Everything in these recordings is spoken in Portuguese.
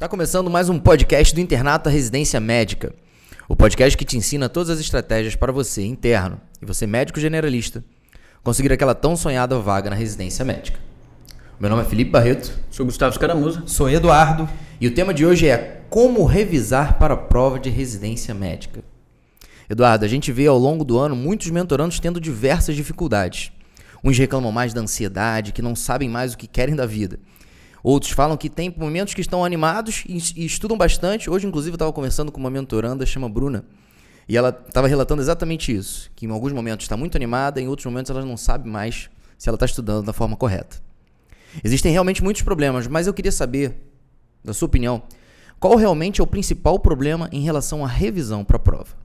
Está começando mais um podcast do Internato Residência Médica. O podcast que te ensina todas as estratégias para você, interno, e você, médico generalista, conseguir aquela tão sonhada vaga na residência médica. Meu nome é Felipe Barreto. Sou Gustavo Escaramuza. Sou Eduardo. E o tema de hoje é como revisar para a prova de residência médica. Eduardo, a gente vê ao longo do ano muitos mentorandos tendo diversas dificuldades. Uns reclamam mais da ansiedade, que não sabem mais o que querem da vida. Outros falam que tem momentos que estão animados e, estudam bastante. Hoje, inclusive, eu estava conversando com uma mentoranda, chama Bruna, e ela estava relatando exatamente isso: que em alguns momentos está muito animada, em outros momentos ela não sabe mais se ela está estudando da forma correta. Existem realmente muitos problemas, mas eu queria saber, da sua opinião, qual realmente é o principal problema em relação à revisão para a prova?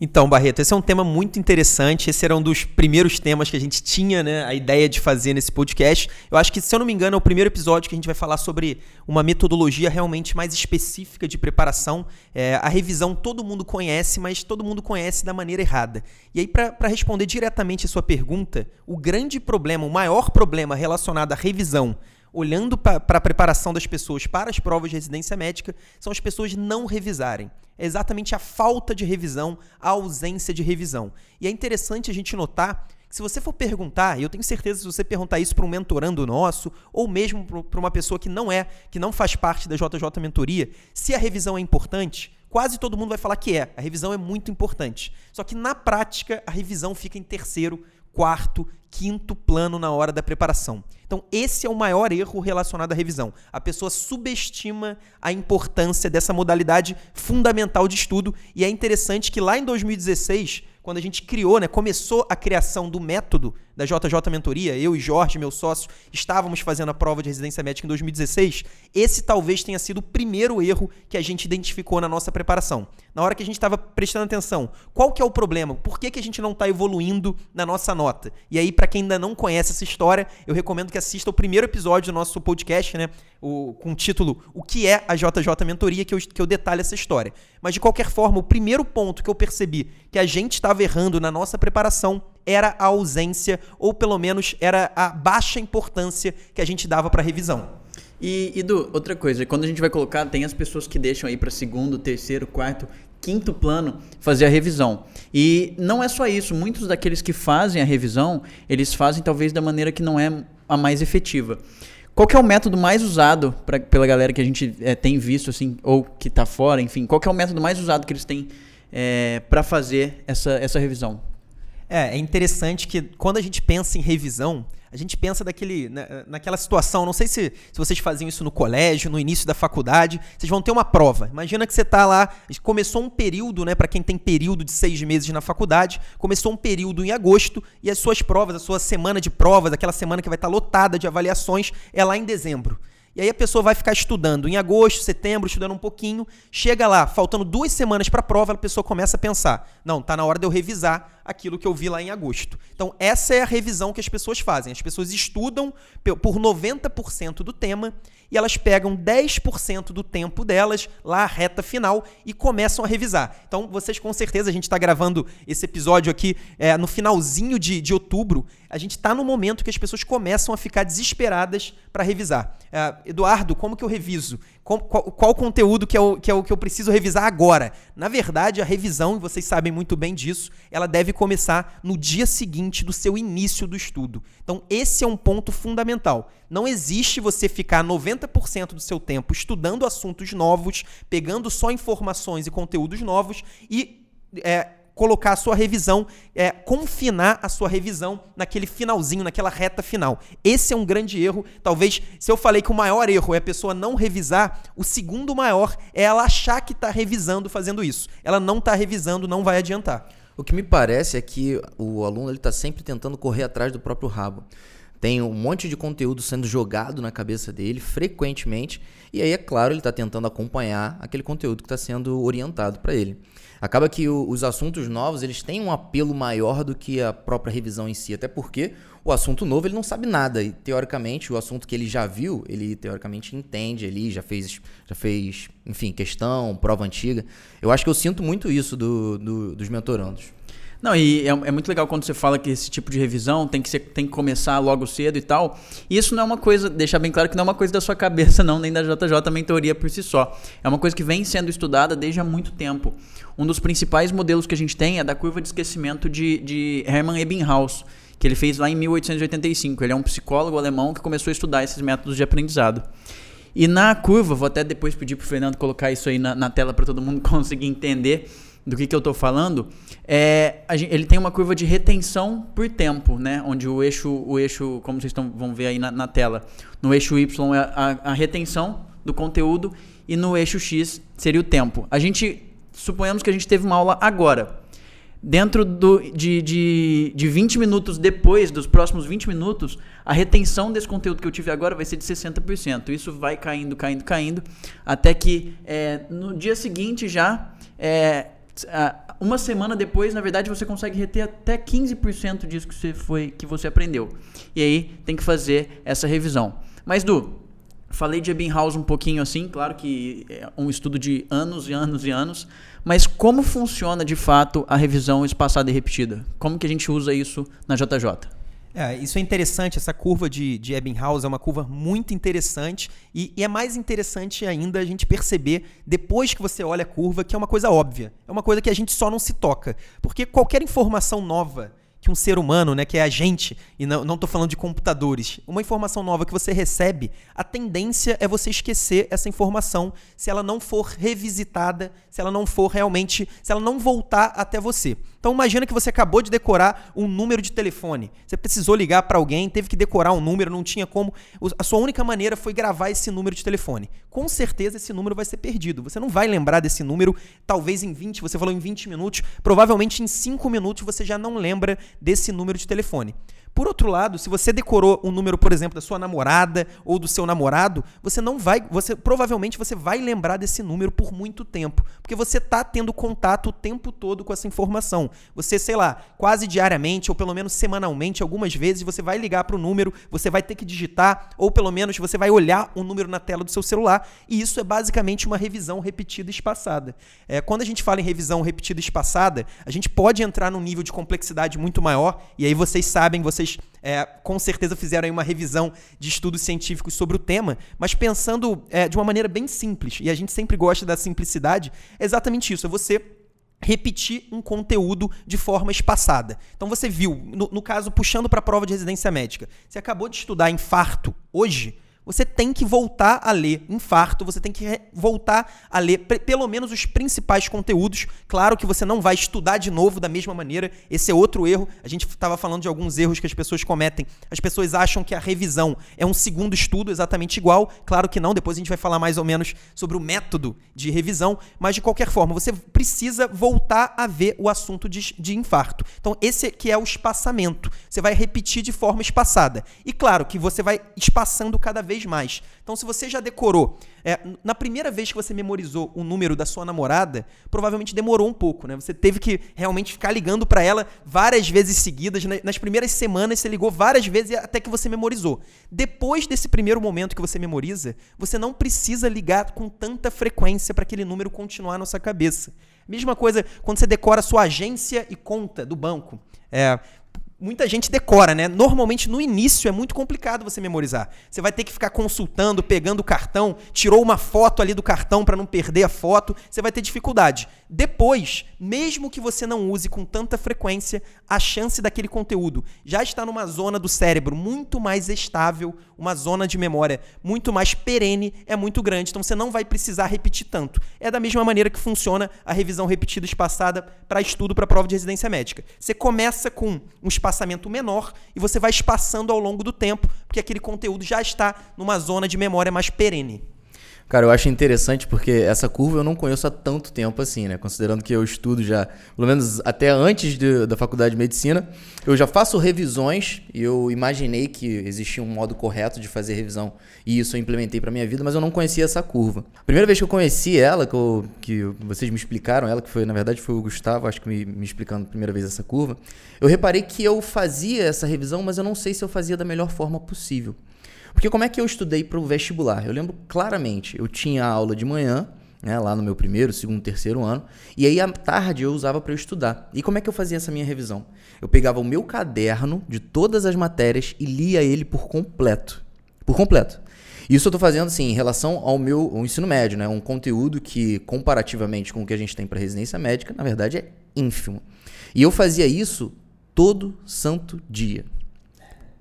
Então, Barreto, esse é um tema muito interessante. Esse era um dos primeiros temas que a gente tinha, né, a ideia de fazer nesse podcast. Eu acho que, se eu não me engano, é o primeiro episódio que a gente vai falar sobre uma metodologia realmente mais específica de preparação. É, a revisão todo mundo conhece, mas todo mundo conhece da maneira errada. E aí, para responder diretamente a sua pergunta, o grande problema, o maior problema relacionado à revisão olhando para a preparação das pessoas para as provas de residência médica, são as pessoas não revisarem. É exatamente a falta de revisão, a ausência de revisão. E é interessante a gente notar que se você for perguntar, e eu tenho certeza se você perguntar isso para um mentorando nosso, ou mesmo para uma pessoa que não é, que não faz parte da JJ Mentoria, se a revisão é importante, quase todo mundo vai falar que é. A revisão é muito importante. Só que na prática, a revisão fica em terceiro, quarto, quinto plano na hora da preparação. Então, esse é o maior erro relacionado à revisão. A pessoa subestima a importância dessa modalidade fundamental de estudo e é interessante que lá em 2016 quando a gente criou, né, começou a criação do método da JJ Mentoria, eu e Jorge, meu sócio, estávamos fazendo a prova de residência médica em 2016, esse talvez tenha sido o primeiro erro que a gente identificou na nossa preparação. Na hora que a gente estava prestando atenção, qual que é o problema? Por que, que a gente não está evoluindo na nossa nota? E aí, para quem ainda não conhece essa história, eu recomendo que assista o primeiro episódio do nosso podcast, né, o, com o título O que é a JJ Mentoria, que eu, que eu detalho essa história. Mas de qualquer forma, o primeiro ponto que eu percebi que a gente estava errando na nossa preparação era a ausência, ou pelo menos era a baixa importância que a gente dava para a revisão. E, Edu, outra coisa, quando a gente vai colocar, tem as pessoas que deixam aí para segundo, terceiro, quarto, quinto plano fazer a revisão. E não é só isso, muitos daqueles que fazem a revisão, eles fazem talvez da maneira que não é a mais efetiva. Qual é o método mais usado pra, pela galera que a gente é, tem visto, assim, ou que está fora, enfim, qual é o método mais usado que eles têm é, para fazer essa, essa revisão? É, é interessante que quando a gente pensa em revisão, a gente pensa daquele, na, naquela situação. Não sei se, se vocês faziam isso no colégio, no início da faculdade. Vocês vão ter uma prova. Imagina que você está lá, começou um período, né? Para quem tem período de seis meses na faculdade, começou um período em agosto e as suas provas, a sua semana de provas, aquela semana que vai estar tá lotada de avaliações, é lá em dezembro. E aí a pessoa vai ficar estudando em agosto, setembro, estudando um pouquinho. Chega lá, faltando duas semanas para a prova, a pessoa começa a pensar: não, tá na hora de eu revisar aquilo que eu vi lá em agosto. Então, essa é a revisão que as pessoas fazem. As pessoas estudam por 90% do tema e elas pegam 10% do tempo delas, lá a reta final, e começam a revisar. Então, vocês com certeza, a gente está gravando esse episódio aqui é, no finalzinho de, de outubro, a gente está no momento que as pessoas começam a ficar desesperadas para revisar. É, Eduardo, como que eu reviso? Qual, qual, qual conteúdo que é, o, que é o que eu preciso revisar agora? Na verdade, a revisão, e vocês sabem muito bem disso, ela deve começar no dia seguinte do seu início do estudo. Então, esse é um ponto fundamental. Não existe você ficar 90% do seu tempo estudando assuntos novos, pegando só informações e conteúdos novos e é, colocar a sua revisão, é, confinar a sua revisão naquele finalzinho, naquela reta final. Esse é um grande erro. Talvez, se eu falei que o maior erro é a pessoa não revisar, o segundo maior é ela achar que está revisando fazendo isso. Ela não está revisando, não vai adiantar. O que me parece é que o aluno está sempre tentando correr atrás do próprio rabo. Tem um monte de conteúdo sendo jogado na cabeça dele frequentemente, e aí, é claro, ele está tentando acompanhar aquele conteúdo que está sendo orientado para ele. Acaba que o, os assuntos novos eles têm um apelo maior do que a própria revisão em si, até porque o assunto novo ele não sabe nada e teoricamente o assunto que ele já viu ele teoricamente entende ali já fez já fez enfim questão prova antiga. Eu acho que eu sinto muito isso do, do dos mentorandos Não, e é, é, muito legal quando você fala que esse tipo de revisão tem que, ser, tem que começar logo cedo e tal. E isso não é uma coisa, deixar bem claro que não é uma coisa da sua cabeça, não, nem da JJ Mentoria por si só. É uma coisa que vem sendo estudada desde há muito tempo. Um dos principais modelos que a gente tem é da curva de esquecimento de, de Hermann Ebbinghaus, que ele fez lá em 1885. Ele é um psicólogo alemão que começou a estudar esses métodos de aprendizado. E na curva, vou até depois pedir para o Fernando colocar isso aí na, na tela para todo mundo conseguir entender do que, que eu estou falando, é, gente, ele tem uma curva de retenção por tempo, né? Onde o eixo, o eixo como vocês tão, vão ver aí na, na tela, no eixo Y é a, a, retenção do conteúdo e no eixo X seria o tempo. A gente, suponhamos que a gente teve uma aula agora. Dentro do, de, de, de 20 minutos depois, dos próximos 20 minutos, a retenção desse conteúdo que eu tive agora vai ser de 60%. Isso vai caindo, caindo, caindo, até que é, no dia seguinte já é, uma semana depois, na verdade, você consegue reter até 15% disso que você foi que você aprendeu. E aí tem que fazer essa revisão. Mas Du, falei de Ebbinghaus um pouquinho assim, claro que é um estudo de anos e anos e anos, mas como funciona de fato a revisão espaçada e repetida? Como que a gente usa isso na JJ? É, isso é interessante, essa curva de, de Ebbinghaus é uma curva muito interessante e, e, é mais interessante ainda a gente perceber, depois que você olha a curva, que é uma coisa óbvia, é uma coisa que a gente só não se toca. Porque qualquer informação nova que um ser humano, né, que é a gente, e não estou falando de computadores, uma informação nova que você recebe, a tendência é você esquecer essa informação se ela não for revisitada, se ela não for realmente, se ela não voltar até você. Então imagina que você acabou de decorar um número de telefone. Você precisou ligar para alguém, teve que decorar um número, não tinha como. A sua única maneira foi gravar esse número de telefone. Com certeza esse número vai ser perdido. Você não vai lembrar desse número, talvez em 20, você falou em 20 minutos, provavelmente em 5 minutos você já não lembra desse número de telefone. Por outro lado, se você decorou um número, por exemplo, da sua namorada ou do seu namorado, você não vai, você provavelmente você vai lembrar desse número por muito tempo, porque você está tendo contato o tempo todo com essa informação. Você, sei lá, quase diariamente ou pelo menos semanalmente, algumas vezes você vai ligar para o número, você vai ter que digitar ou pelo menos você vai olhar o um número na tela do seu celular e isso é basicamente uma revisão repetida e espaçada. É, quando a gente fala em revisão repetida e espaçada, a gente pode entrar num nível de complexidade muito maior e aí vocês sabem, vocês vocês é, com certeza fizeram aí uma revisão de estudos científicos sobre o tema, mas pensando é, de uma maneira bem simples, e a gente sempre gosta da simplicidade, é exatamente isso: é você repetir um conteúdo de forma espaçada. Então você viu, no, no caso, puxando para a prova de residência médica, você acabou de estudar infarto hoje você tem que voltar a ler infarto, você tem que voltar a ler pelo menos os principais conteúdos. Claro que você não vai estudar de novo da mesma maneira, esse é outro erro. A gente estava falando de alguns erros que as pessoas cometem. As pessoas acham que a revisão é um segundo estudo exatamente igual. Claro que não, depois a gente vai falar mais ou menos sobre o método de revisão, mas de qualquer forma, você precisa voltar a ver o assunto de, de infarto. Então, esse que é o espaçamento. Você vai repetir de forma espaçada. E claro que você vai espaçando cada vez vez mais. Então, se você já decorou, é, na primeira vez que você memorizou o número da sua namorada, provavelmente demorou um pouco, né? Você teve que realmente ficar ligando para ela várias vezes seguidas. Nas primeiras semanas, você ligou várias vezes até que você memorizou. Depois desse primeiro momento que você memoriza, você não precisa ligar com tanta frequência para aquele número continuar na sua cabeça. Mesma coisa quando você decora sua agência e conta do banco. É, muita gente decora, né? Normalmente no início é muito complicado você memorizar. Você vai ter que ficar consultando, pegando o cartão, tirou uma foto ali do cartão para não perder a foto, você vai ter dificuldade. Depois, mesmo que você não use com tanta frequência, a chance daquele conteúdo já está numa zona do cérebro muito mais estável, uma zona de memória muito mais perene, é muito grande. Então você não vai precisar repetir tanto. É da mesma maneira que funciona a revisão repetida espaçada para estudo para prova de residência médica. Você começa com um espaçamento menor e você vai espaçando ao longo do tempo, porque aquele conteúdo já está numa zona de memória mais perene. Cara, eu acho interessante porque essa curva eu não conheço há tanto tempo assim, né? Considerando que eu estudo já, pelo menos até antes de, da faculdade de medicina, eu já faço revisões e eu imaginei que existia um modo correto de fazer revisão e isso eu implementei para minha vida, mas eu não conhecia essa curva. A primeira vez que eu conheci ela, que, eu, que vocês me explicaram ela, que foi, na verdade, foi o Gustavo, acho que me, me explicando a primeira vez essa curva, eu reparei que eu fazia essa revisão, mas eu não sei se eu fazia da melhor forma possível. Porque como é que eu estudei para o vestibular? Eu lembro claramente, eu tinha aula de manhã, né, lá no meu primeiro, segundo, terceiro ano. E aí à tarde eu usava para estudar. E como é que eu fazia essa minha revisão? Eu pegava o meu caderno de todas as matérias e lia ele por completo. Por completo. Isso eu estou fazendo assim, em relação ao meu ao ensino médio, né? Um conteúdo que, comparativamente com o que a gente tem para residência médica, na verdade é ínfimo. E eu fazia isso todo santo dia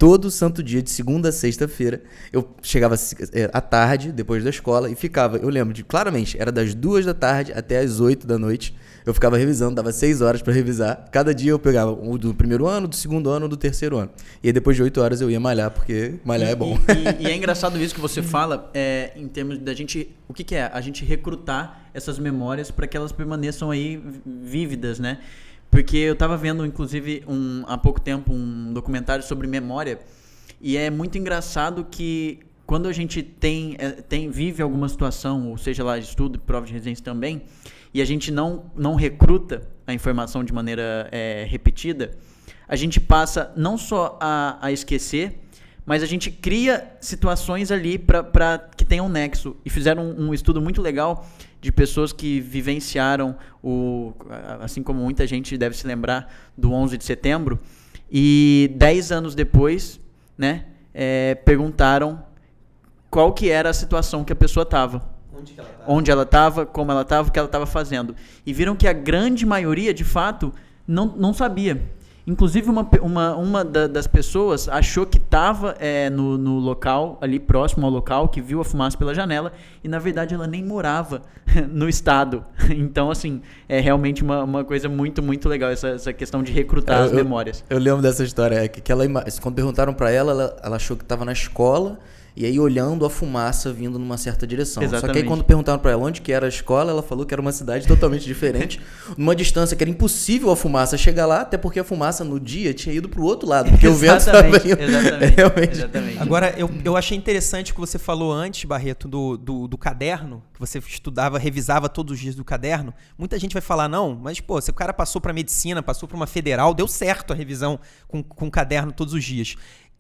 todo santo dia, de segunda a sexta-feira. Eu chegava é, à tarde, depois da escola, e ficava, eu lembro de claramente, era das duas da tarde até as oito da noite. Eu ficava revisando, dava seis horas para revisar. Cada dia eu pegava o do primeiro ano, do segundo ano, do terceiro ano. E aí depois de oito horas eu ia malhar, porque malhar e, é bom. E, e, é engraçado isso que você fala, é, em termos da gente. O que, que é? A gente recrutar essas memórias para que elas permaneçam aí vívidas, né? Porque eu estava vendo, inclusive, um, há pouco tempo, um documentário sobre memória. E é muito engraçado que quando a gente tem, é, tem vive alguma situação, ou seja lá, estudo, prova de residência também, e a gente não, não recruta a informação de maneira é, repetida, a gente passa não só a, a esquecer, mas a gente cria situações ali para que tenham um nexo. E fizeram um, um estudo muito legal de pessoas que vivenciaram o, assim como muita gente deve se lembrar do 11 de setembro, e dez anos depois, né, é, perguntaram qual que era a situação que a pessoa estava. Onde ela estava, como ela estava, o que ela estava fazendo. E viram que a grande maioria, de fato, não, não sabia. Inclusive, uma, uma, uma da, das pessoas achou que estava é, no, no local, ali próximo ao local, que viu a fumaça pela janela, e na verdade ela nem morava no estado. Então, assim, é realmente uma, uma coisa muito, muito legal essa, essa questão de recrutar eu, as memórias. Eu, eu lembro dessa história, é que, que ela, quando perguntaram para ela, ela, ela achou que estava na escola e aí olhando a fumaça vindo numa certa direção. Exatamente. Só que aí quando perguntaram para ela onde que era a escola, ela falou que era uma cidade totalmente diferente, numa distância que era impossível a fumaça chegar lá, até porque a fumaça no dia tinha ido para o outro lado, porque o vento estava indo. Exatamente, realmente. exatamente. Agora, eu, eu achei interessante o que você falou antes, Barreto, do, do, do, caderno, que você estudava, revisava todos os dias do caderno. Muita gente vai falar, não, mas, pô, se o cara passou para medicina, passou para uma federal, deu certo a revisão com, com caderno todos os dias.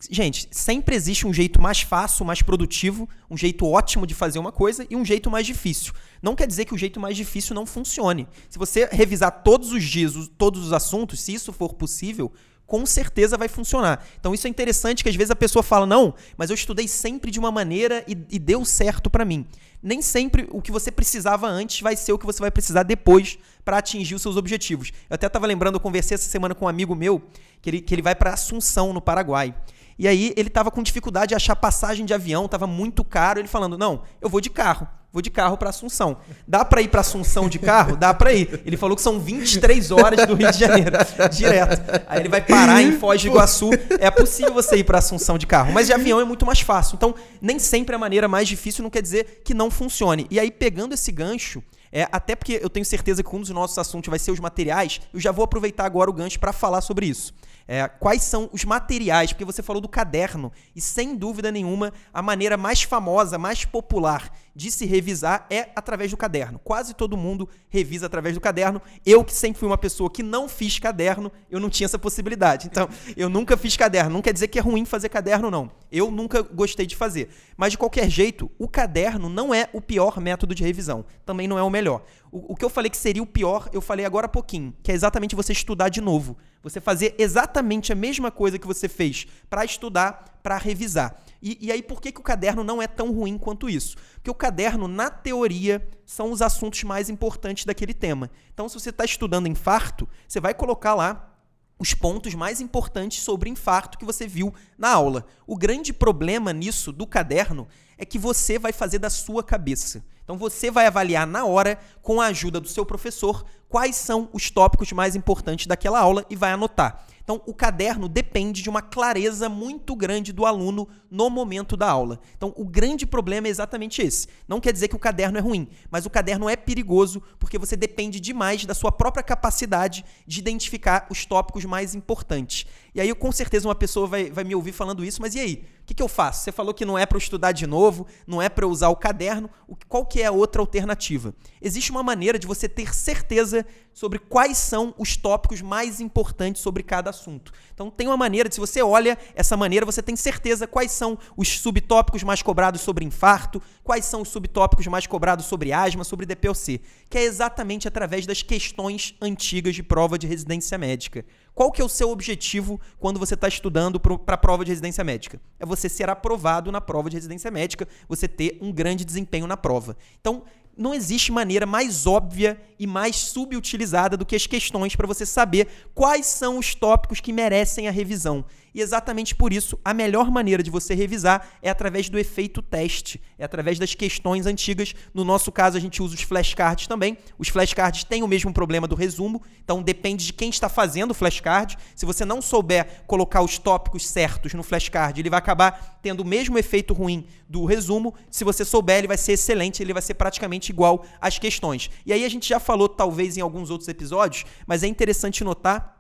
Gente, sempre existe um jeito mais fácil, mais produtivo, um jeito ótimo de fazer uma coisa e um jeito mais difícil. Não quer dizer que o jeito mais difícil não funcione. Se você revisar todos os dias todos os assuntos, se isso for possível, com certeza vai funcionar. Então isso é interessante que às vezes a pessoa fala: "Não, mas eu estudei sempre de uma maneira e, e deu certo para mim". Nem sempre o que você precisava antes vai ser o que você vai precisar depois para atingir os seus objetivos. Eu até estava lembrando, eu conversei essa semana com um amigo meu que ele, que ele vai para Assunção, no Paraguai. E aí ele estava com dificuldade de achar passagem de avião, estava muito caro. Ele falando: Não, eu vou de carro. Vou de carro para Assunção. Dá para ir para Assunção de carro? Dá para ir. Ele falou que são 23 horas do Rio de Janeiro, direto. Aí ele vai parar em Foz do Iguaçu. É possível você ir para Assunção de carro, mas de avião é muito mais fácil. Então, nem sempre a maneira mais difícil não quer dizer que não funcione. E aí, pegando esse gancho, é, até porque eu tenho certeza que um dos nossos assuntos vai ser os materiais, eu já vou aproveitar agora o gancho para falar sobre isso. É, quais são os materiais? Porque você falou do caderno, e sem dúvida nenhuma, a maneira mais famosa, mais popular de se revisar é através do caderno. Quase todo mundo revisa através do caderno. Eu, que sempre fui uma pessoa que não fiz caderno, eu não tinha essa possibilidade. Então, eu nunca fiz caderno. Não quer dizer que é ruim fazer caderno, não. Eu nunca gostei de fazer. Mas, de qualquer jeito, o caderno não é o pior método de revisão. Também não é o melhor. O, o que eu falei que seria o pior, eu falei agora há pouquinho, que é exatamente você estudar de novo. Você fazer exatamente a mesma coisa que você fez para estudar, para revisar. E, e, aí, por que, que o caderno não é tão ruim quanto isso? Porque o caderno, na teoria, são os assuntos mais importantes daquele tema. Então, se você está estudando infarto, você vai colocar lá os pontos mais importantes sobre infarto que você viu na aula. O grande problema nisso do caderno é que você vai fazer da sua cabeça. Então você vai avaliar na hora, com a ajuda do seu professor, quais são os tópicos mais importantes daquela aula e vai anotar. Então, o caderno depende de uma clareza muito grande do aluno no momento da aula. Então, o grande problema é exatamente esse. Não quer dizer que o caderno é ruim, mas o caderno é perigoso porque você depende demais da sua própria capacidade de identificar os tópicos mais importantes. E aí, com certeza, uma pessoa vai, vai me ouvir falando isso, mas e aí? O que, que eu faço? Você falou que não é para eu estudar de novo, não é para eu usar o caderno. O, qual que é a outra alternativa? Existe uma maneira de você ter certeza sobre quais são os tópicos mais importantes sobre cada assunto. Então tem uma maneira, se você olha essa maneira, você tem certeza quais são os subtópicos mais cobrados sobre infarto, quais são os subtópicos mais cobrados sobre asma, sobre DPOC, que é exatamente através das questões antigas de prova de residência médica. Qual que é o seu objetivo quando você está estudando para a prova de residência médica? É você ser aprovado na prova de residência médica, você ter um grande desempenho na prova. Então, não existe maneira mais óbvia e mais subutilizada do que as questões para você saber quais são os tópicos que merecem a revisão. E exatamente por isso, a melhor maneira de você revisar é através do efeito teste, é através das questões antigas. No nosso caso, a gente usa os flashcards também. Os flashcards têm o mesmo problema do resumo, então depende de quem está fazendo o flashcard. Se você não souber colocar os tópicos certos no flashcard, ele vai acabar tendo o mesmo efeito ruim do resumo. Se você souber, ele vai ser excelente, ele vai ser praticamente igual às questões. E aí a gente já falou, talvez, em alguns outros episódios, mas é interessante notar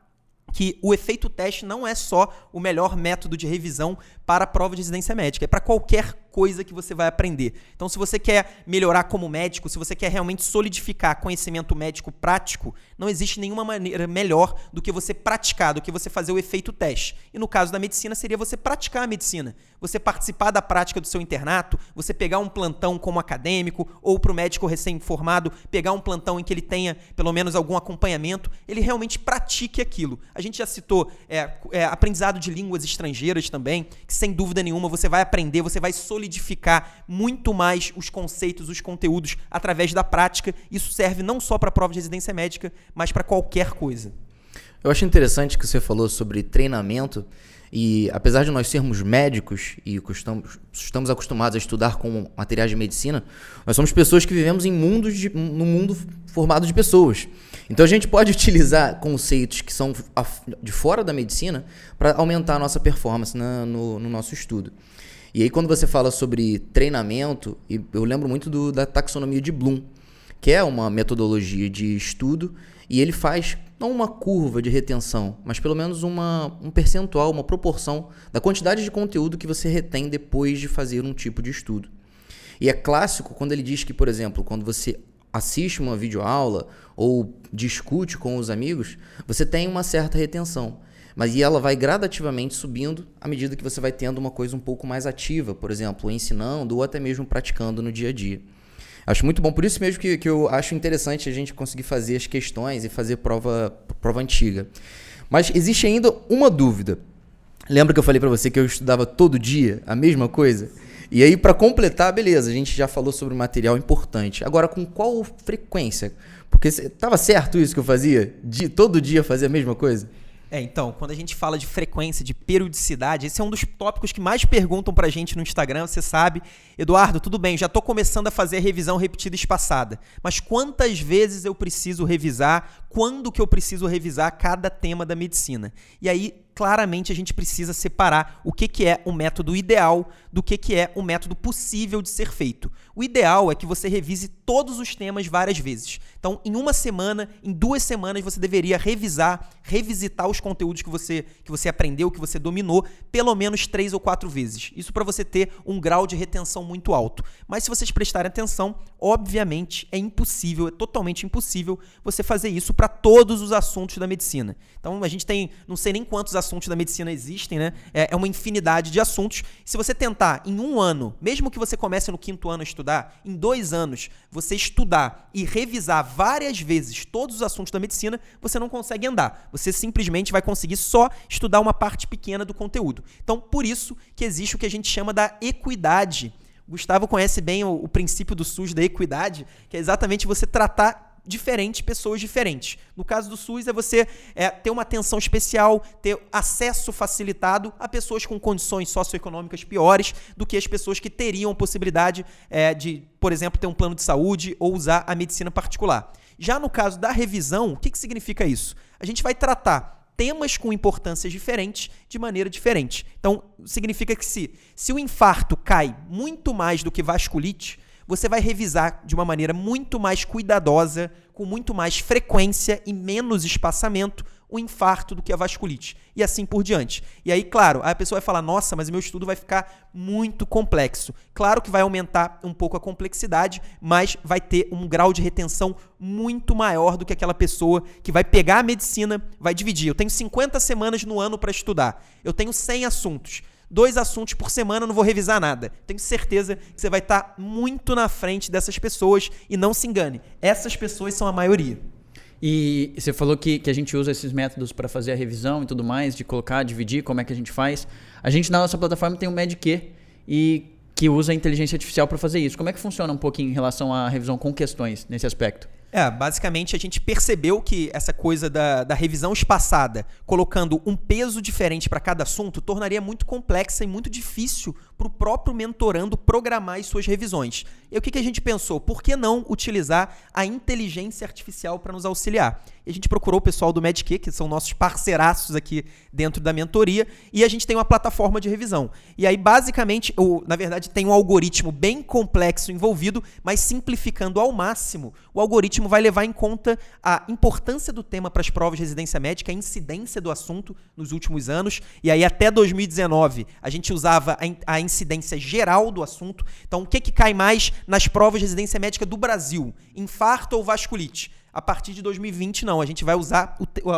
que o efeito teste não é só o melhor método de revisão para a prova de residência médica, é para qualquer coisa que você vai aprender. Então, se você quer melhorar como médico, se você quer realmente solidificar conhecimento médico prático, não existe nenhuma maneira melhor do que você praticar, do que você fazer o efeito teste. E no caso da medicina, seria você praticar a medicina. Você participar da prática do seu internato, você pegar um plantão como acadêmico, ou para o médico recém-formado, pegar um plantão em que ele tenha pelo menos algum acompanhamento, ele realmente pratique aquilo. A gente já citou é, é, aprendizado de línguas estrangeiras também, que sem dúvida nenhuma você vai aprender, você vai solidificar solidificar muito mais os conceitos, os conteúdos através da prática. Isso serve não só para a prova de residência médica, mas para qualquer coisa. Eu acho interessante que você falou sobre treinamento. E apesar de nós sermos médicos e estamos acostumados a estudar com materiais de medicina, nós somos pessoas que vivemos em mundos de, num mundo formado de pessoas. Então a gente pode utilizar conceitos que são de fora da medicina para aumentar a nossa performance na, no, no nosso estudo. E aí, quando você fala sobre treinamento, eu lembro muito do, da taxonomia de Bloom, que é uma metodologia de estudo, e ele faz não uma curva de retenção, mas pelo menos uma, um percentual, uma proporção da quantidade de conteúdo que você retém depois de fazer um tipo de estudo. E é clássico quando ele diz que, por exemplo, quando você assiste uma videoaula ou discute com os amigos, você tem uma certa retenção. Mas e ela vai gradativamente subindo à medida que você vai tendo uma coisa um pouco mais ativa, por exemplo, ensinando ou até mesmo praticando no dia a dia. Acho muito bom, por isso mesmo que, que eu acho interessante a gente conseguir fazer as questões e fazer prova, prova antiga. Mas existe ainda uma dúvida. Lembra que eu falei para você que eu estudava todo dia a mesma coisa? E aí, para completar, beleza, a gente já falou sobre material importante. Agora, com qual frequência? Porque estava certo isso que eu fazia? De todo dia fazer a mesma coisa? É, então, quando a gente fala de frequência, de periodicidade, esse é um dos tópicos que mais perguntam pra gente no Instagram, você sabe. Eduardo, tudo bem, já tô começando a fazer a revisão repetida espaçada. Mas quantas vezes eu preciso revisar? Quando que eu preciso revisar cada tema da medicina? E aí, claramente a gente precisa separar o que, que é o método ideal do que, que é o método possível de ser feito. O ideal é que você revise todos os temas várias vezes. Então, em uma semana, em duas semanas, você deveria revisar, revisitar os conteúdos que você, que você aprendeu, que você dominou, pelo menos três ou quatro vezes. Isso para você ter um grau de retenção muito alto. Mas se vocês prestarem atenção, obviamente é impossível, é totalmente impossível você fazer isso para todos os assuntos da medicina. Então, a gente tem, não sei nem quantos assuntos da medicina existem, né? É, é uma infinidade de assuntos. Se você tentar em um ano, mesmo que você comece no quinto ano a estudar, em dois anos, você estudar e revisar várias vezes todos os assuntos da medicina, você não consegue andar. Você simplesmente vai conseguir só estudar uma parte pequena do conteúdo. Então, por isso que existe o que a gente chama da equidade. Gustavo conhece bem o, o princípio do SUS da equidade, que é exatamente você tratar diferentes pessoas diferentes. No caso do SUS, é você é, ter uma atenção especial, ter acesso facilitado a pessoas com condições socioeconômicas piores do que as pessoas que teriam possibilidade é, de, por exemplo, ter um plano de saúde ou usar a medicina particular. Já no caso da revisão, o que, que significa isso? A gente vai tratar temas com importâncias diferentes de maneira diferente. Então, significa que se, se o infarto cai muito mais do que vasculite, você vai revisar de uma maneira muito mais cuidadosa, com muito mais frequência e menos espaçamento o infarto do que a vasculite. E assim por diante. E aí, claro, a pessoa vai falar: nossa, mas meu estudo vai ficar muito complexo. Claro que vai aumentar um pouco a complexidade, mas vai ter um grau de retenção muito maior do que aquela pessoa que vai pegar a medicina, vai dividir. Eu tenho 50 semanas no ano para estudar, eu tenho 100 assuntos dois assuntos por semana, não vou revisar nada. Tenho certeza que você vai estar muito na frente dessas pessoas e não se engane. Essas pessoas são a maioria. E você falou que, que a gente usa esses métodos para fazer a revisão e tudo mais, de colocar, dividir, como é que a gente faz. A gente na nossa plataforma tem o MedQ e que usa a inteligência artificial para fazer isso. Como é que funciona um pouquinho em relação à revisão com questões nesse aspecto? É, basicamente a gente percebeu que essa coisa da, da revisão espaçada, colocando um peso diferente para cada assunto, tornaria muito complexa e muito difícil para o próprio mentorando programar as suas revisões. E o que, que a gente pensou? Por que não utilizar a inteligência artificial para nos auxiliar? E a gente procurou o pessoal do Medq, que são nossos parceiraços aqui dentro da mentoria, e a gente tem uma plataforma de revisão. E aí, basicamente, o, na verdade, tem um algoritmo bem complexo envolvido, mas simplificando ao máximo, o algoritmo vai levar em conta a importância do tema para as provas de residência médica, a incidência do assunto nos últimos anos, e aí até 2019 a gente usava a, a incidência geral do assunto. Então, o que, que cai mais nas provas de residência médica do Brasil? Infarto ou vasculite? A partir de 2020, não. A gente vai usar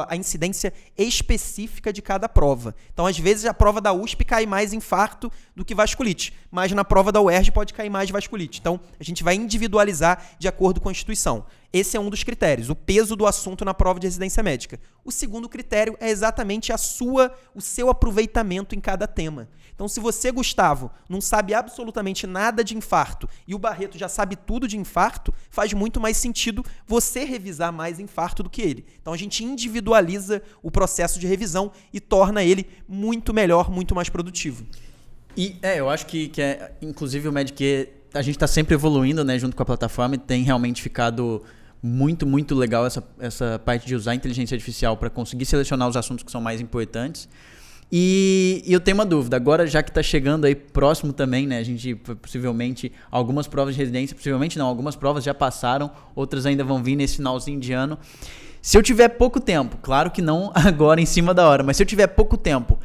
a incidência específica de cada prova. Então, às vezes, a prova da USP cai mais infarto do que vasculite, mas na prova da UERJ pode cair mais vasculite. Então, a gente vai individualizar de acordo com a instituição. Esse é um dos critérios, o peso do assunto na prova de residência médica. O segundo critério é exatamente a sua, o seu aproveitamento em cada tema. Então, se você, Gustavo, não sabe absolutamente nada de infarto e o Barreto já sabe tudo de infarto, faz muito mais sentido você revisar mais infarto do que ele. Então, a gente individualiza o processo de revisão e torna ele muito melhor, muito mais produtivo. E é, eu acho que, que é, inclusive o Medic, a gente está sempre evoluindo, né, junto com a plataforma e tem realmente ficado muito, muito legal essa, essa parte de usar a inteligência artificial para conseguir selecionar os assuntos que são mais importantes. E, e, eu tenho uma dúvida, agora já que está chegando aí próximo também, né? A gente possivelmente, algumas provas de residência, possivelmente não, algumas provas já passaram, outras ainda vão vir nesse finalzinho de ano. Se eu tiver pouco tempo, claro que não agora em cima da hora, mas se eu tiver pouco tempo,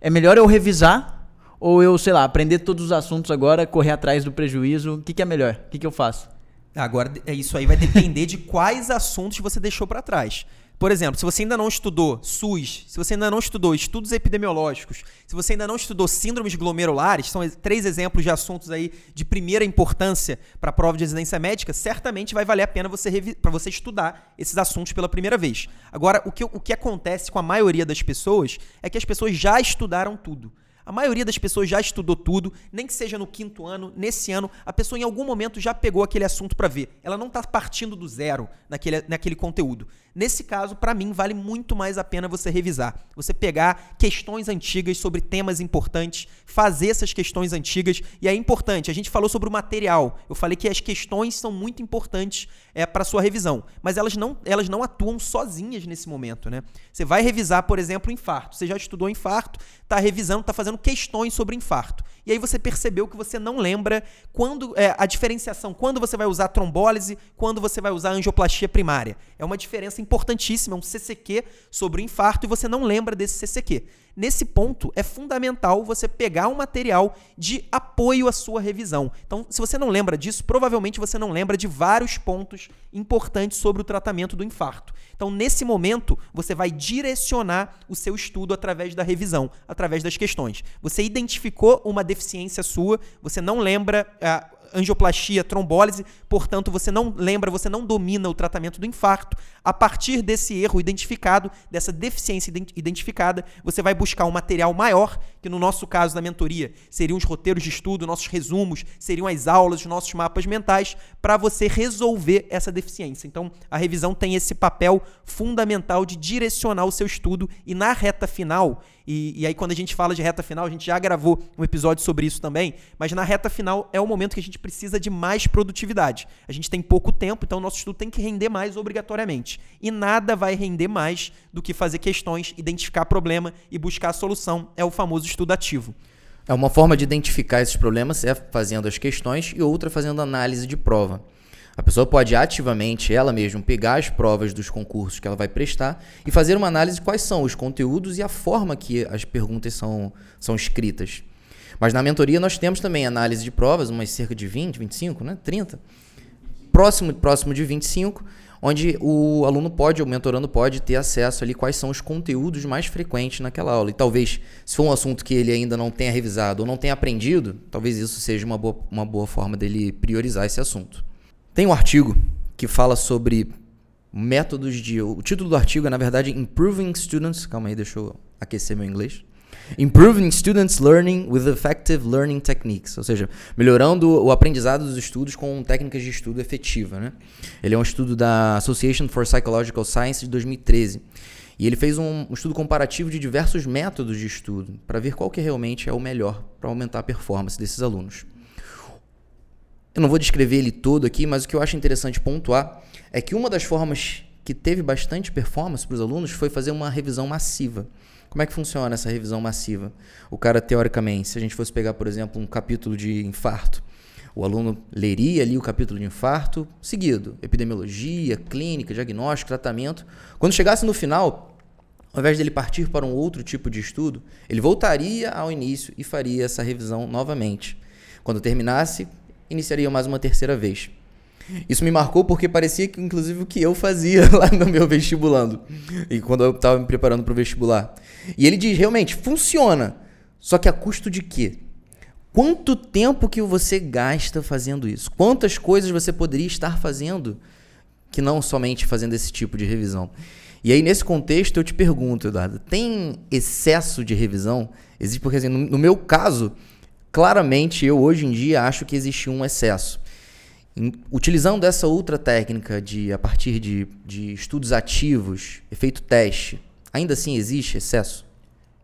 é melhor eu revisar ou eu, sei lá, aprender todos os assuntos agora, correr atrás do prejuízo? O que, que é melhor? O que, que eu faço? Agora, é isso aí vai depender de quais assuntos você deixou para trás. Por exemplo, se você ainda não estudou SUS, se você ainda não estudou estudos epidemiológicos, se você ainda não estudou síndromes glomerulares, são três exemplos de assuntos aí de primeira importância para a prova de residência médica, certamente vai valer a pena você para você estudar esses assuntos pela primeira vez. Agora, o que, o que acontece com a maioria das pessoas é que as pessoas já estudaram tudo. A maioria das pessoas já estudou tudo, nem que seja no quinto ano, nesse ano, a pessoa em algum momento já pegou aquele assunto para ver. Ela não está partindo do zero naquele, naquele conteúdo. Nesse caso, para mim, vale muito mais a pena você revisar. Você pegar questões antigas sobre temas importantes, fazer essas questões antigas. E é importante, a gente falou sobre o material. Eu falei que as questões são muito importantes é, para sua revisão. Mas elas não, elas não atuam sozinhas nesse momento. Né? Você vai revisar, por exemplo, o infarto. Você já estudou infarto, está revisando, está fazendo questões sobre infarto. E aí você percebeu que você não lembra quando é, a diferenciação, quando você vai usar trombólise, quando você vai usar angioplastia primária. É uma diferença importantíssima, é um CCQ sobre o infarto e você não lembra desse CCQ. Nesse ponto, é fundamental você pegar um material de apoio à sua revisão. Então, se você não lembra disso, provavelmente você não lembra de vários pontos importantes sobre o tratamento do infarto. Então, nesse momento, você vai direcionar o seu estudo através da revisão, através das questões. Você identificou uma deficiência sua, você não lembra ah, angioplastia, trombólise, portanto, você não lembra, você não domina o tratamento do infarto. A partir desse erro identificado, dessa deficiência identificada, você vai buscar um material maior, que no nosso caso da mentoria seriam os roteiros de estudo, nossos resumos, seriam as aulas, os nossos mapas mentais, para você resolver essa deficiência. Então, a revisão tem esse papel fundamental de direcionar o seu estudo e na reta final, e, e, aí, quando a gente fala de reta final, a gente já gravou um episódio sobre isso também, mas na reta final é o momento que a gente precisa de mais produtividade. A gente tem pouco tempo, então o nosso estudo tem que render mais obrigatoriamente. E nada vai render mais do que fazer questões, identificar problema e buscar a solução. É o famoso estudo ativo. É uma forma de identificar esses problemas é fazendo as questões e outra fazendo análise de prova. A pessoa pode ativamente, ela mesma, pegar as provas dos concursos que ela vai prestar e fazer uma análise de quais são os conteúdos e a forma que as perguntas são, são escritas. Mas na mentoria nós temos também análise de provas, umas cerca de 20, 25, né? 30. Próximo, próximo de 25, onde o aluno pode, o mentorando pode ter acesso ali quais são os conteúdos mais frequentes naquela aula. E talvez, se for um assunto que ele ainda não tenha revisado ou não tenha aprendido, talvez isso seja uma boa, uma boa forma dele priorizar esse assunto. Tem um artigo que fala sobre métodos de. O título do artigo é, na verdade, Improving Students. Calma aí, deixa eu aquecer meu inglês. Improving Students Learning with Effective Learning Techniques, ou seja, melhorando o aprendizado dos estudos com técnicas de estudo efetiva. Né? Ele é um estudo da Association for Psychological Science de 2013. E ele fez um, estudo comparativo de diversos métodos de estudo para ver qual que realmente é o melhor para aumentar a performance desses alunos. Eu não vou descrever ele todo aqui, mas o que eu acho interessante pontuar é que uma das formas que teve bastante performance para os alunos foi fazer uma revisão massiva. Como é que funciona essa revisão massiva? O cara, teoricamente, se a gente fosse pegar, por exemplo, um capítulo de infarto, o aluno leria ali o capítulo de infarto, seguido, epidemiologia, clínica, diagnóstico, tratamento. Quando chegasse no final, ao invés dele partir para um outro tipo de estudo, ele voltaria ao início e faria essa revisão novamente. Quando terminasse, iniciaria mais uma terceira vez. Isso me marcou porque parecia que, inclusive, o que eu fazia lá no meu vestibulando. E quando eu estava me preparando para o vestibular. E ele diz, realmente, funciona. Só que a custo de quê? Quanto tempo que você gasta fazendo isso? Quantas coisas você poderia estar fazendo que não somente fazendo esse tipo de revisão? E aí, nesse contexto, eu te pergunto, Eduardo, tem excesso de revisão? Existe, porque assim, no, meu caso, claramente eu hoje em dia acho que existe um excesso. Utilizando essa outra técnica de a partir de, de estudos ativos, efeito teste, ainda assim existe excesso?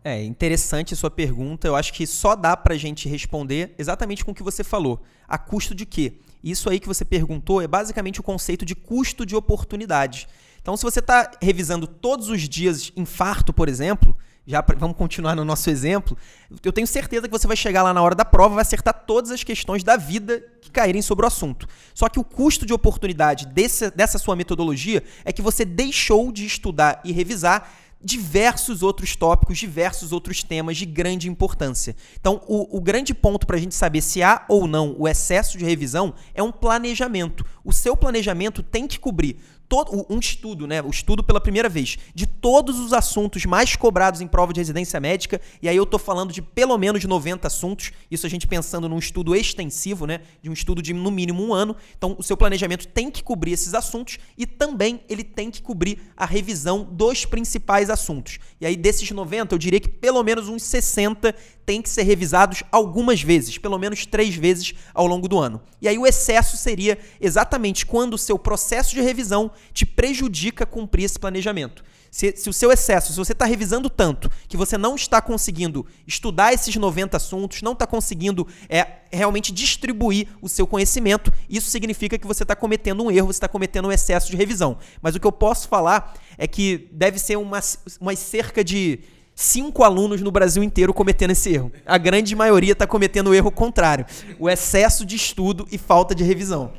É interessante a sua pergunta. Eu acho que só dá para a gente responder exatamente com o que você falou. A custo de quê? Isso aí que você perguntou é basicamente o conceito de custo de oportunidade. Então, se você está revisando todos os dias infarto, por exemplo, já vamos continuar no nosso exemplo, eu tenho certeza que você vai chegar lá na hora da prova, vai acertar todas as questões da vida que caírem sobre o assunto. Só que o custo de oportunidade desse, dessa sua metodologia é que você deixou de estudar e revisar diversos outros tópicos, diversos outros temas de grande importância. Então, o, o grande ponto para a gente saber se há ou não o excesso de revisão é um planejamento. O seu planejamento tem que cobrir todo, um estudo, né? O estudo pela primeira vez de todos os assuntos mais cobrados em prova de residência médica, e aí eu tô falando de pelo menos 90 assuntos, isso a gente pensando num estudo extensivo, né? De um estudo de no mínimo um ano. Então, o seu planejamento tem que cobrir esses assuntos e também ele tem que cobrir a revisão dos principais assuntos. E aí, desses 90, eu diria que pelo menos uns 60 tem que ser revisados algumas vezes, pelo menos três vezes ao longo do ano. E aí o excesso seria exatamente quando o seu processo de revisão te prejudica cumprir esse planejamento. Se, se o seu excesso, se você está revisando tanto que você não está conseguindo estudar esses 90 assuntos, não está conseguindo é, realmente distribuir o seu conhecimento, isso significa que você está cometendo um erro, você está cometendo um excesso de revisão. Mas o que eu posso falar é que deve ser umas, umas cerca de cinco alunos no Brasil inteiro cometendo esse erro. A grande maioria está cometendo o erro contrário: o excesso de estudo e falta de revisão.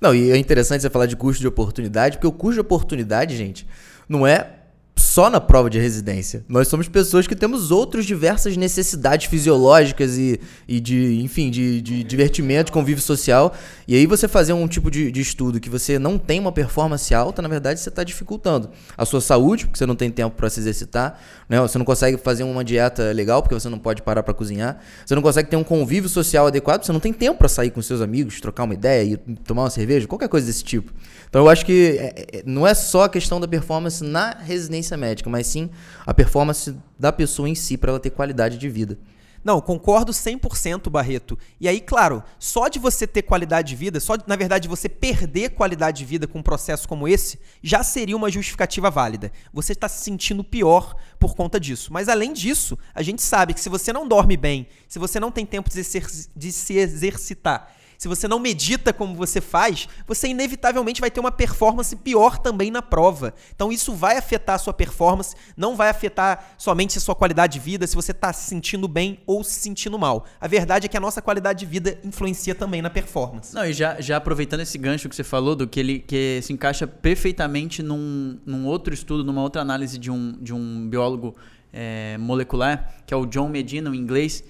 Não, e é interessante você falar de custo de oportunidade, porque o custo de oportunidade, gente, não é só na prova de residência. Nós somos pessoas que temos outras diversas necessidades fisiológicas e, e de, enfim, de, de divertimento, convívio social. E aí você fazer um tipo de, de estudo que você não tem uma performance alta, na verdade você está dificultando a sua saúde, porque você não tem tempo para se exercitar, né? você não consegue fazer uma dieta legal, porque você não pode parar para cozinhar, você não consegue ter um convívio social adequado, você não tem tempo para sair com seus amigos, trocar uma ideia e tomar uma cerveja, qualquer coisa desse tipo. Então eu acho que é, é, não é só a questão da performance na residência médica, mas sim a performance da pessoa em si para ela ter qualidade de vida. Não, concordo 100%, Barreto. E aí, claro, só de você ter qualidade de vida, só de, na verdade você perder qualidade de vida com um processo como esse, já seria uma justificativa válida. Você está se sentindo pior por conta disso. Mas além disso, a gente sabe que se você não dorme bem, se você não tem tempo de, de se exercitar, se você não medita como você faz, você inevitavelmente vai ter uma performance pior também na prova. Então isso vai afetar a sua performance, não vai afetar somente a sua qualidade de vida, se você está se sentindo bem ou se sentindo mal. A verdade é que a nossa qualidade de vida influencia também na performance. Não, e já, já aproveitando esse gancho que você falou, do que ele que se encaixa perfeitamente num, num outro estudo, numa outra análise de um, de um biólogo é, molecular, que é o John Medina, em inglês,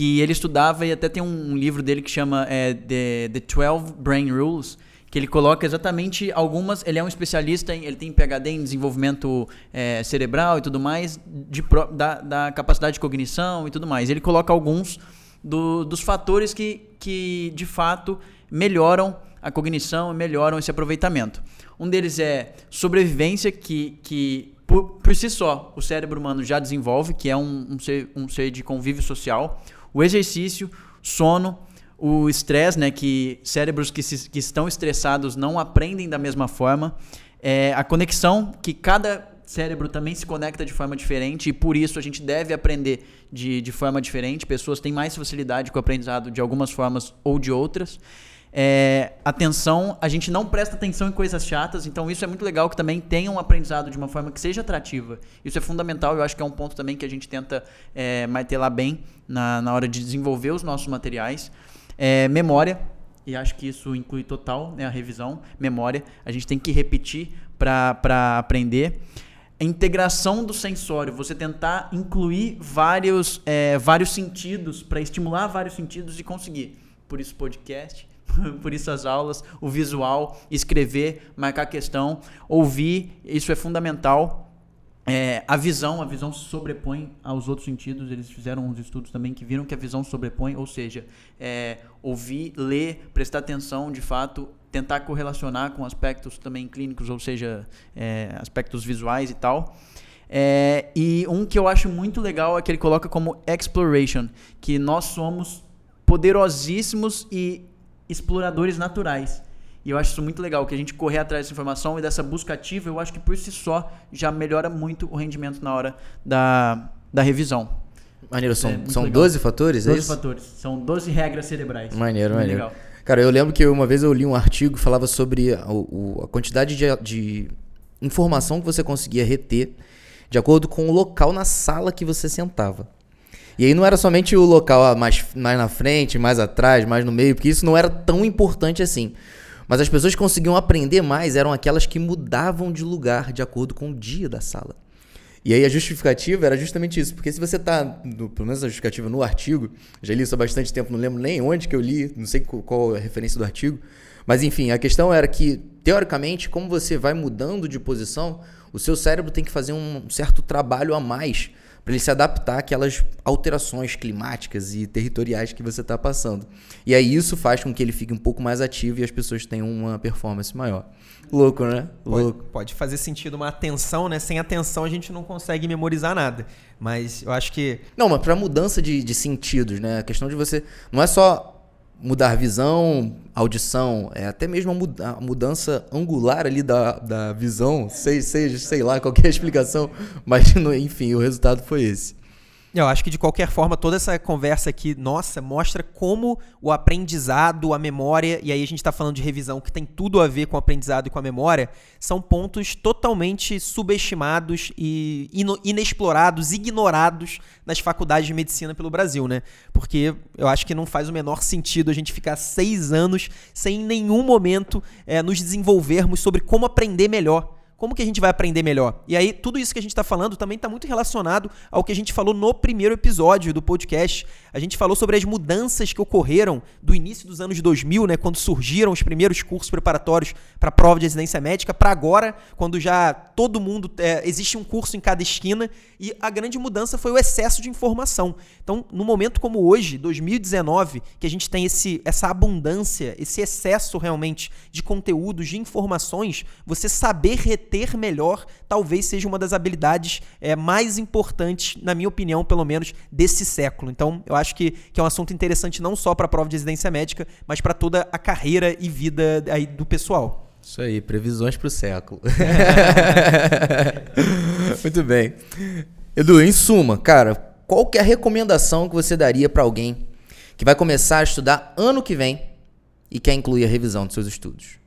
que ele estudava e até tem um, livro dele que chama é, The, The 12 Brain Rules, que ele coloca exatamente algumas. Ele é um especialista, em, ele tem PhD em desenvolvimento é, cerebral e tudo mais, de, da, da, capacidade de cognição e tudo mais. Ele coloca alguns do, dos fatores que, que de fato melhoram a cognição e melhoram esse aproveitamento. Um deles é sobrevivência, que, que por, por si só o cérebro humano já desenvolve, que é um, um, ser, um ser de convívio social o exercício, sono, o estresse, né, que cérebros que, se, que estão estressados não aprendem da mesma forma, é, a conexão, que cada cérebro também se conecta de forma diferente e por isso a gente deve aprender de, de forma diferente. Pessoas têm mais facilidade com o aprendizado de algumas formas ou de outras é, atenção, a gente não presta atenção em coisas chatas, então isso é muito legal que também tenha um aprendizado de uma forma que seja atrativa. Isso é fundamental, eu acho que é um ponto também que a gente tenta é, lá bem na, na hora de desenvolver os nossos materiais. É, memória, e acho que isso inclui total né, a revisão, memória, a gente tem que repetir para aprender. A integração do sensório, você tentar incluir vários, é, vários sentidos, para estimular vários sentidos e conseguir. Por isso, podcast, por isso as aulas, o visual, escrever, marcar questão, ouvir, isso é fundamental. É, a visão, a visão sobrepõe aos outros sentidos. Eles fizeram uns estudos também que viram que a visão sobrepõe, ou seja, é, ouvir, ler, prestar atenção, de fato, tentar correlacionar com aspectos também clínicos, ou seja, é, aspectos visuais e tal. É, e um que eu acho muito legal é que ele coloca como exploration, que nós somos poderosíssimos e exploradores naturais. E eu acho isso muito legal, que a gente correr atrás dessa informação e dessa busca ativa, eu acho que por si só já melhora muito o rendimento na hora da, da revisão. Maneiro, são, é são 12 fatores, 12 é isso? fatores, são 12 regras cerebrais. Maneiro, muito maneiro. Legal. Cara, eu lembro que uma vez eu li um artigo que falava sobre a, a quantidade de, de informação que você conseguia reter de acordo com o local na sala que você sentava. E aí não era somente o local mais, mais na frente, mais atrás, mais no meio, porque isso não era tão importante assim. Mas as pessoas que conseguiam aprender mais eram aquelas que mudavam de lugar de acordo com o dia da sala. E aí a justificativa era justamente isso, porque se você está, pelo menos a justificativa no artigo, já li isso há bastante tempo, não lembro nem onde que eu li, não sei qual a referência do artigo, mas enfim, a questão era que, teoricamente, como você vai mudando de posição, o seu cérebro tem que fazer um certo trabalho a mais para ele se adaptar àquelas alterações climáticas e territoriais que você está passando. E aí isso faz com que ele fique um pouco mais ativo e as pessoas tenham uma performance maior. Louco, né? Louco. Pode, pode fazer sentido uma atenção, né? Sem atenção a gente não consegue memorizar nada. Mas eu acho que. Não, mas para mudança de, de sentidos, né? A questão de você. Não é só mudar visão, audição, é até mesmo a mudança angular ali da, da visão, sei, sei, sei lá qualquer explicação, mas enfim, o resultado foi esse. Eu acho que de qualquer forma, toda essa conversa aqui, nossa, mostra como o aprendizado, a memória, e aí a gente está falando de revisão que tem tudo a ver com o aprendizado e com a memória, são pontos totalmente subestimados e inexplorados, ignorados nas faculdades de medicina pelo Brasil, né? Porque eu acho que não faz o menor sentido a gente ficar seis anos sem em nenhum momento é, nos desenvolvermos sobre como aprender melhor. Como que a gente vai aprender melhor? E aí, tudo isso que a gente está falando também está muito relacionado ao que a gente falou no primeiro episódio do podcast. A gente falou sobre as mudanças que ocorreram do início dos anos 2000, né, quando surgiram os primeiros cursos preparatórios para prova de residência médica, para agora, quando já todo mundo é, existe um curso em cada esquina e a grande mudança foi o excesso de informação. Então, no momento como hoje, 2019, que a gente tem esse, essa abundância, esse excesso realmente de conteúdos, de informações, você saber reter ter melhor talvez seja uma das habilidades é, mais importantes, na minha opinião, pelo menos, desse século. Então, eu acho que, que é um assunto interessante não só para a prova de residência médica, mas para toda a carreira e vida aí do pessoal. Isso aí, previsões para o século. Muito bem. Edu, em suma, cara, qual que é a recomendação que você daria para alguém que vai começar a estudar ano que vem e quer incluir a revisão de seus estudos.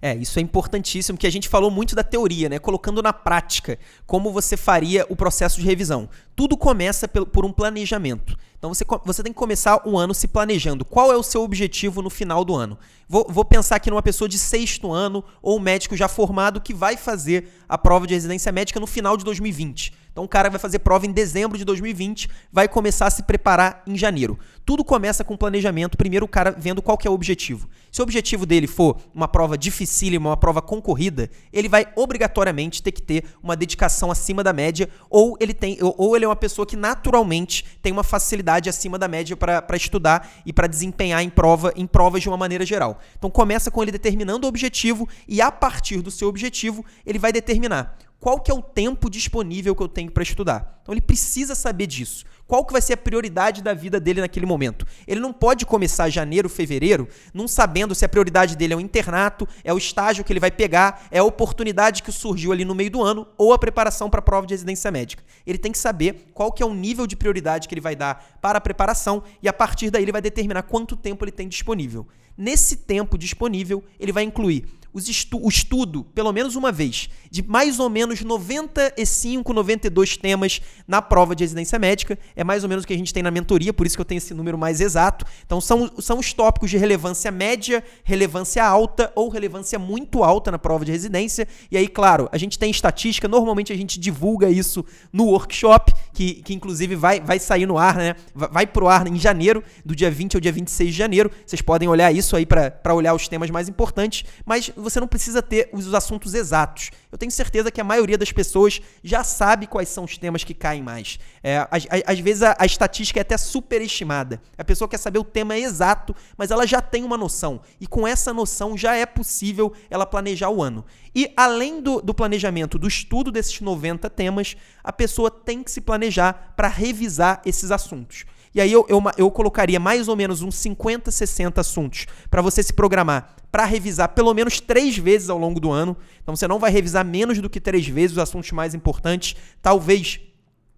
É, isso é importantíssimo, que a gente falou muito da teoria, né? Colocando na prática como você faria o processo de revisão. Tudo começa por um planejamento. Então você, você tem que começar um ano se planejando. Qual é o seu objetivo no final do ano? Vou, vou pensar aqui numa pessoa de sexto ano ou um médico já formado que vai fazer a prova de residência médica no final de 2020. Então o cara vai fazer prova em dezembro de 2020, vai começar a se preparar em janeiro. Tudo começa com planejamento, primeiro o cara vendo qual que é o objetivo. Se o objetivo dele for uma prova dificílima, uma prova concorrida, ele vai obrigatoriamente ter que ter uma dedicação acima da média, ou ele tem ou ele é uma pessoa que naturalmente tem uma facilidade acima da média para estudar e para desempenhar em prova em provas de uma maneira geral. Então começa com ele determinando o objetivo e a partir do seu objetivo, ele vai determinar qual que é o tempo disponível que eu tenho para estudar. Então ele precisa saber disso. Qual que vai ser a prioridade da vida dele naquele momento? Ele não pode começar janeiro, fevereiro, não sabendo se a prioridade dele é o internato, é o estágio que ele vai pegar, é a oportunidade que surgiu ali no meio do ano ou a preparação para a prova de residência médica. Ele tem que saber qual que é o nível de prioridade que ele vai dar para a preparação e a partir daí ele vai determinar quanto tempo ele tem disponível. Nesse tempo disponível, ele vai incluir estu o estudo, pelo menos uma vez, de mais ou menos 95, 92 temas na prova de residência médica. É mais ou menos o que a gente tem na mentoria, por isso que eu tenho esse número mais exato. Então, são, são os tópicos de relevância média, relevância alta ou relevância muito alta na prova de residência. E aí, claro, a gente tem estatística, normalmente a gente divulga isso no workshop, que, que inclusive vai, vai sair no ar, né? Vai pro ar em janeiro, do dia 20 ao dia 26 de janeiro. Vocês podem olhar isso aí para olhar os temas mais importantes, mas você não precisa ter os assuntos exatos. Eu tenho certeza que a maioria das pessoas já sabe quais são os temas que caem mais. É, às, às, vezes a, a, estatística é até superestimada. A pessoa quer saber o tema exato, mas ela já tem uma noção. E com essa noção já é possível ela planejar o ano. E além do, do planejamento, do estudo desses 90 temas, a pessoa tem que se planejar para revisar esses assuntos. E aí eu, eu, eu colocaria mais ou menos uns 50, 60 assuntos para você se programar para revisar pelo menos três vezes ao longo do ano. Então você não vai revisar menos do que três vezes os assuntos mais importantes. Talvez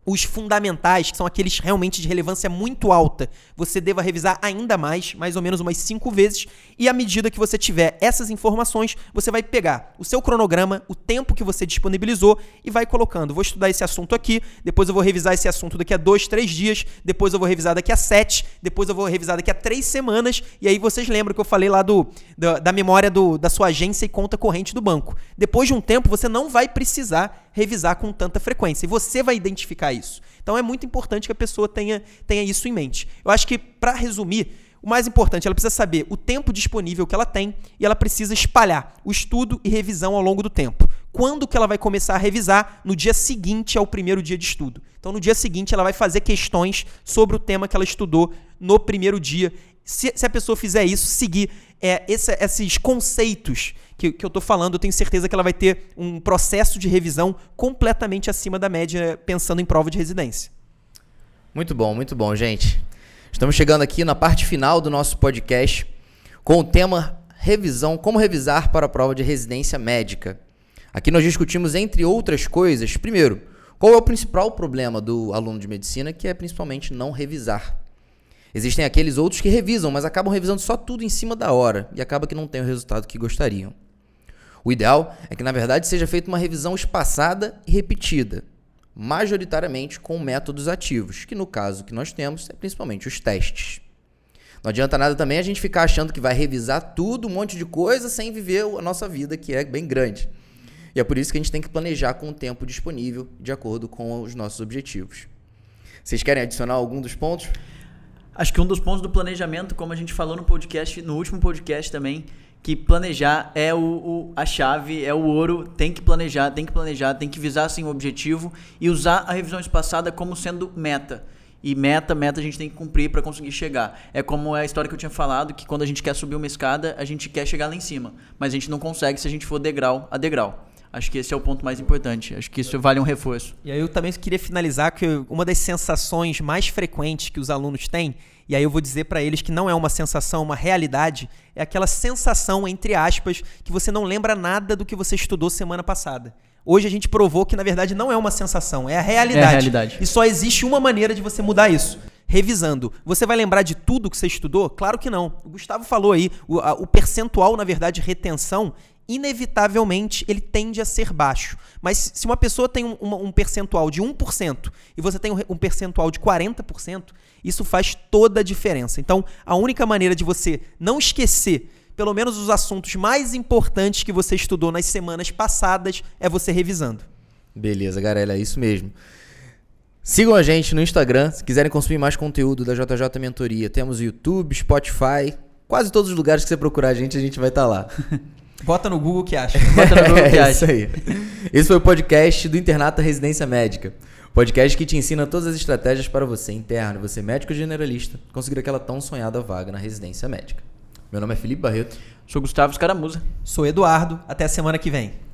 os fundamentais, que são aqueles realmente de relevância muito alta, você deva revisar ainda mais, mais ou menos umas cinco vezes, e à medida que você tiver essas informações, você vai pegar o seu cronograma, o tempo que você disponibilizou e vai colocando. Vou estudar esse assunto aqui, depois eu vou revisar esse assunto daqui a dois, três dias, depois eu vou revisar daqui a sete, depois eu vou revisar daqui a três semanas, e aí vocês lembram que eu falei lá do, da, da memória do, da sua agência e conta corrente do banco. Depois de um tempo, você não vai precisar revisar com tanta frequência. E você vai identificar isso. Então é muito importante que a pessoa tenha, tenha isso em mente. Eu acho que, para resumir, o mais importante, ela precisa saber o tempo disponível que ela tem e ela precisa espalhar o estudo e revisão ao longo do tempo. Quando que ela vai começar a revisar? No dia seguinte ao primeiro dia de estudo. Então, no dia seguinte, ela vai fazer questões sobre o tema que ela estudou no primeiro dia. Se, se a pessoa fizer isso, seguir é, esse, esses conceitos que, que eu estou falando, eu tenho certeza que ela vai ter um processo de revisão completamente acima da média, pensando em prova de residência. Muito bom, muito bom, gente. Estamos chegando aqui na parte final do nosso podcast com o tema revisão, como revisar para a prova de residência médica. Aqui nós discutimos, entre outras coisas, primeiro, qual é o principal problema do aluno de medicina, que é principalmente não revisar. Existem aqueles outros que revisam, mas acabam revisando só tudo em cima da hora e acaba que não tem o resultado que gostariam. O ideal é que, na verdade, seja feita uma revisão espaçada e repetida, majoritariamente com métodos ativos, que no caso que nós temos é principalmente os testes. Não adianta nada também a gente ficar achando que vai revisar tudo, um monte de coisa, sem viver a nossa vida, que é bem grande. E é por isso que a gente tem que planejar com o tempo disponível, de acordo com os nossos objetivos. Vocês querem adicionar algum dos pontos? Acho que um dos pontos do planejamento, como a gente falou no podcast, no último podcast também, que planejar é o, o, a chave, é o ouro, tem que planejar, tem que planejar, tem que visar assim o objetivo e usar a revisão espaçada como sendo meta. E meta, meta a gente tem que cumprir para conseguir chegar. É como a história que eu tinha falado, que quando a gente quer subir uma escada, a gente quer chegar lá em cima, mas a gente não consegue se a gente for degrau a degrau. Acho que esse é o ponto mais importante. Acho que isso vale um reforço. E aí eu também queria finalizar que uma das sensações mais frequentes que os alunos têm, e aí eu vou dizer para eles que não é uma sensação, uma realidade, é aquela sensação, entre aspas, que você não lembra nada do que você estudou semana passada. Hoje a gente provou que na verdade não é uma sensação, é a realidade. É a realidade. E só existe uma maneira de você mudar isso revisando. Você vai lembrar de tudo que você estudou? Claro que não. O Gustavo falou aí, o, a, o percentual, na verdade, retenção, inevitavelmente ele tende a ser baixo. Mas se uma pessoa tem um, um, um percentual de 1% e você tem um, um percentual de 40%, isso faz toda a diferença. Então, a única maneira de você não esquecer pelo menos os assuntos mais importantes que você estudou nas semanas passadas é você revisando. Beleza, Garela, é isso mesmo. Sigam a gente no Instagram, se quiserem consumir mais conteúdo da JJ Mentoria. Temos YouTube, Spotify, quase todos os lugares que você procurar a gente, a gente vai estar tá lá. Bota no Google que acha. Bota no Google que é acha. isso aí. Esse foi o podcast do Internato Residência Médica. Podcast que te ensina todas as estratégias para você interno, você médico generalista, conseguir aquela tão sonhada vaga na residência médica. Meu nome é Felipe Barreto. Sou Gustavo Escaramuza. Sou Eduardo. Até a semana que vem.